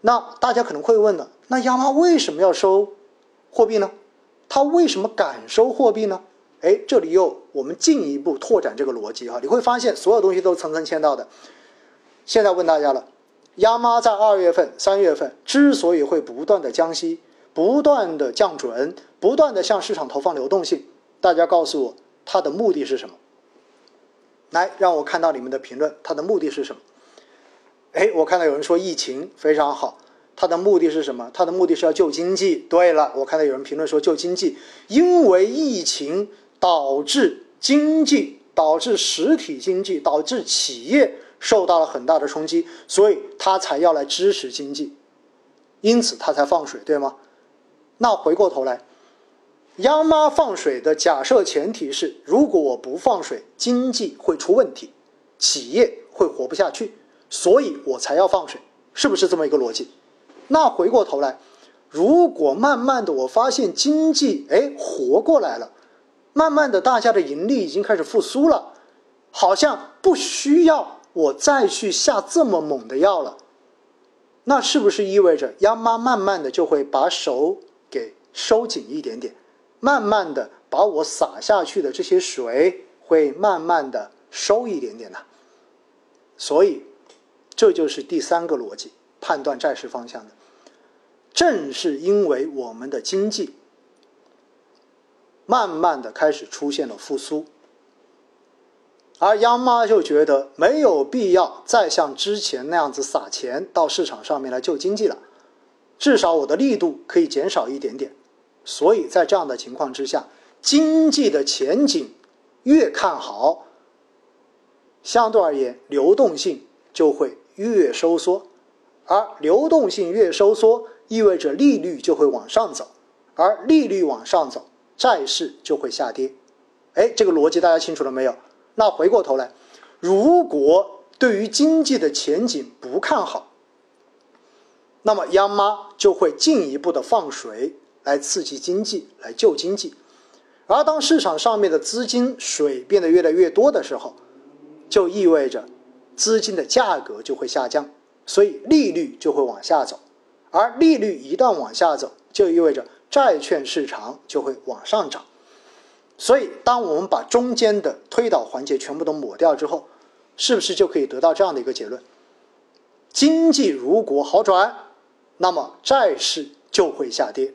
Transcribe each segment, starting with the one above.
那大家可能会问了，那央妈为什么要收货币呢？他为什么敢收货币呢？哎，这里又我们进一步拓展这个逻辑哈，你会发现所有东西都层层嵌到的。现在问大家了，央妈在二月份、三月份之所以会不断的降息、不断的降准、不断的向市场投放流动性，大家告诉我它的目的是什么？来，让我看到你们的评论，它的目的是什么？哎，我看到有人说疫情非常好，它的目的是什么？它的目的是要救经济。对了，我看到有人评论说救经济，因为疫情导致经济、导致实体经济、导致企业受到了很大的冲击，所以他才要来支持经济，因此他才放水，对吗？那回过头来，央妈放水的假设前提是，如果我不放水，经济会出问题，企业会活不下去。所以我才要放水，是不是这么一个逻辑？那回过头来，如果慢慢的我发现经济哎活过来了，慢慢的大家的盈利已经开始复苏了，好像不需要我再去下这么猛的药了，那是不是意味着央妈慢慢的就会把手给收紧一点点，慢慢的把我洒下去的这些水会慢慢的收一点点呢？所以。这就是第三个逻辑，判断债市方向的。正是因为我们的经济慢慢的开始出现了复苏，而央妈就觉得没有必要再像之前那样子撒钱到市场上面来救经济了，至少我的力度可以减少一点点。所以在这样的情况之下，经济的前景越看好，相对而言流动性就会。越收缩，而流动性越收缩，意味着利率就会往上走，而利率往上走，债市就会下跌。哎，这个逻辑大家清楚了没有？那回过头来，如果对于经济的前景不看好，那么央妈就会进一步的放水来刺激经济，来救经济。而当市场上面的资金水变得越来越多的时候，就意味着。资金的价格就会下降，所以利率就会往下走，而利率一旦往下走，就意味着债券市场就会往上涨。所以，当我们把中间的推导环节全部都抹掉之后，是不是就可以得到这样的一个结论？经济如果好转，那么债市就会下跌；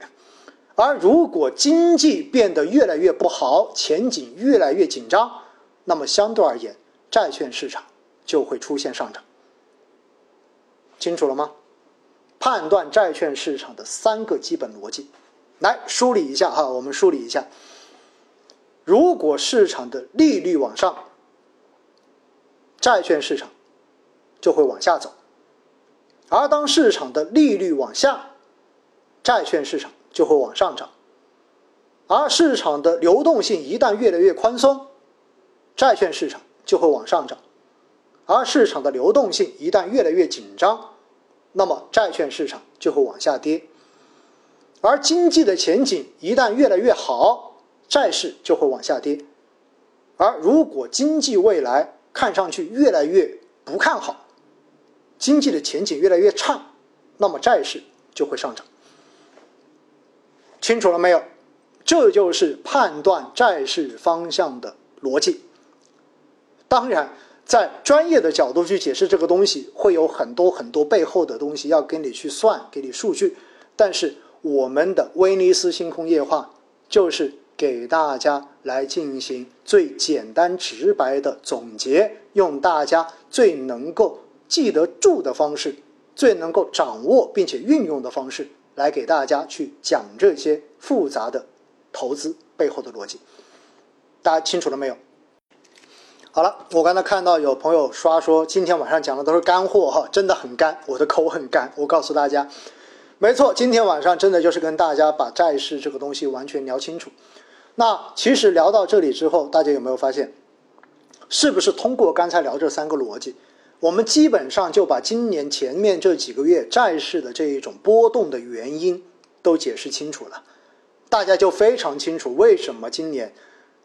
而如果经济变得越来越不好，前景越来越紧张，那么相对而言，债券市场。就会出现上涨，清楚了吗？判断债券市场的三个基本逻辑，来梳理一下哈。我们梳理一下：如果市场的利率往上，债券市场就会往下走；而当市场的利率往下，债券市场就会往上涨；而市场的流动性一旦越来越宽松，债券市场就会往上涨。而市场的流动性一旦越来越紧张，那么债券市场就会往下跌；而经济的前景一旦越来越好，债市就会往下跌；而如果经济未来看上去越来越不看好，经济的前景越来越差，那么债市就会上涨。清楚了没有？这就是判断债市方向的逻辑。当然。在专业的角度去解释这个东西，会有很多很多背后的东西要给你去算，给你数据。但是我们的威尼斯星空夜话就是给大家来进行最简单直白的总结，用大家最能够记得住的方式，最能够掌握并且运用的方式来给大家去讲这些复杂的投资背后的逻辑。大家清楚了没有？好了，我刚才看到有朋友刷说今天晚上讲的都是干货哈，真的很干，我的口很干。我告诉大家，没错，今天晚上真的就是跟大家把债市这个东西完全聊清楚。那其实聊到这里之后，大家有没有发现，是不是通过刚才聊这三个逻辑，我们基本上就把今年前面这几个月债市的这一种波动的原因都解释清楚了？大家就非常清楚为什么今年。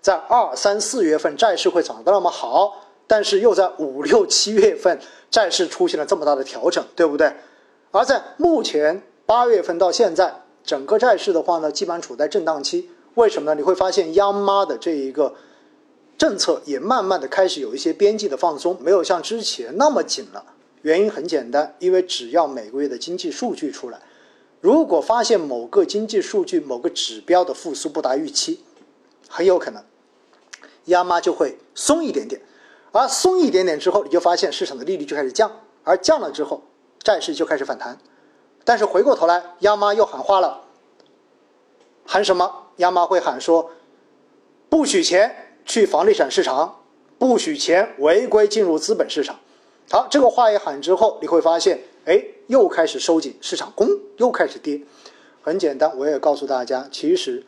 在二三四月份债市会涨得那么好，但是又在五六七月份债市出现了这么大的调整，对不对？而在目前八月份到现在，整个债市的话呢，基本上处在震荡期。为什么呢？你会发现央妈的这一个政策也慢慢的开始有一些边际的放松，没有像之前那么紧了。原因很简单，因为只要每个月的经济数据出来，如果发现某个经济数据、某个指标的复苏不达预期，很有可能央妈就会松一点点。而松一点点之后，你就发现市场的利率就开始降，而降了之后，债市就开始反弹。但是回过头来，央妈又喊话了，喊什么？央妈会喊说，不许钱去房地产市场，不许钱违规进入资本市场。好，这个话一喊之后，你会发现，哎，又开始收紧，市场攻又开始跌。很简单，我也告诉大家，其实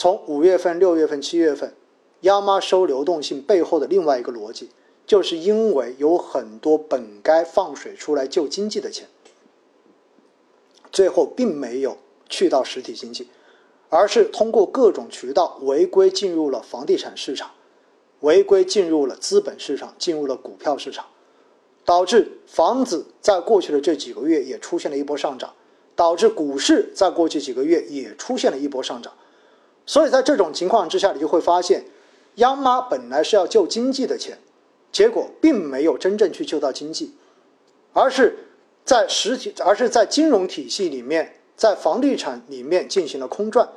从五月份、六月份、七月份，央妈收流动性背后的另外一个逻辑，就是因为有很多本该放水出来救经济的钱，最后并没有去到实体经济。而是通过各种渠道违规进入了房地产市场，违规进入了资本市场，进入了股票市场，导致房子在过去的这几个月也出现了一波上涨，导致股市在过去几个月也出现了一波上涨。所以在这种情况之下，你就会发现，央妈本来是要救经济的钱，结果并没有真正去救到经济，而是在实体，而是在金融体系里面，在房地产里面进行了空转。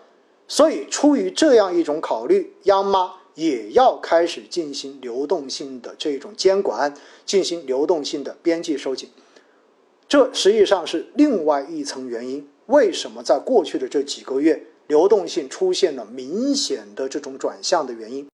所以，出于这样一种考虑，央妈也要开始进行流动性的这种监管，进行流动性的边际收紧。这实际上是另外一层原因。为什么在过去的这几个月，流动性出现了明显的这种转向的原因？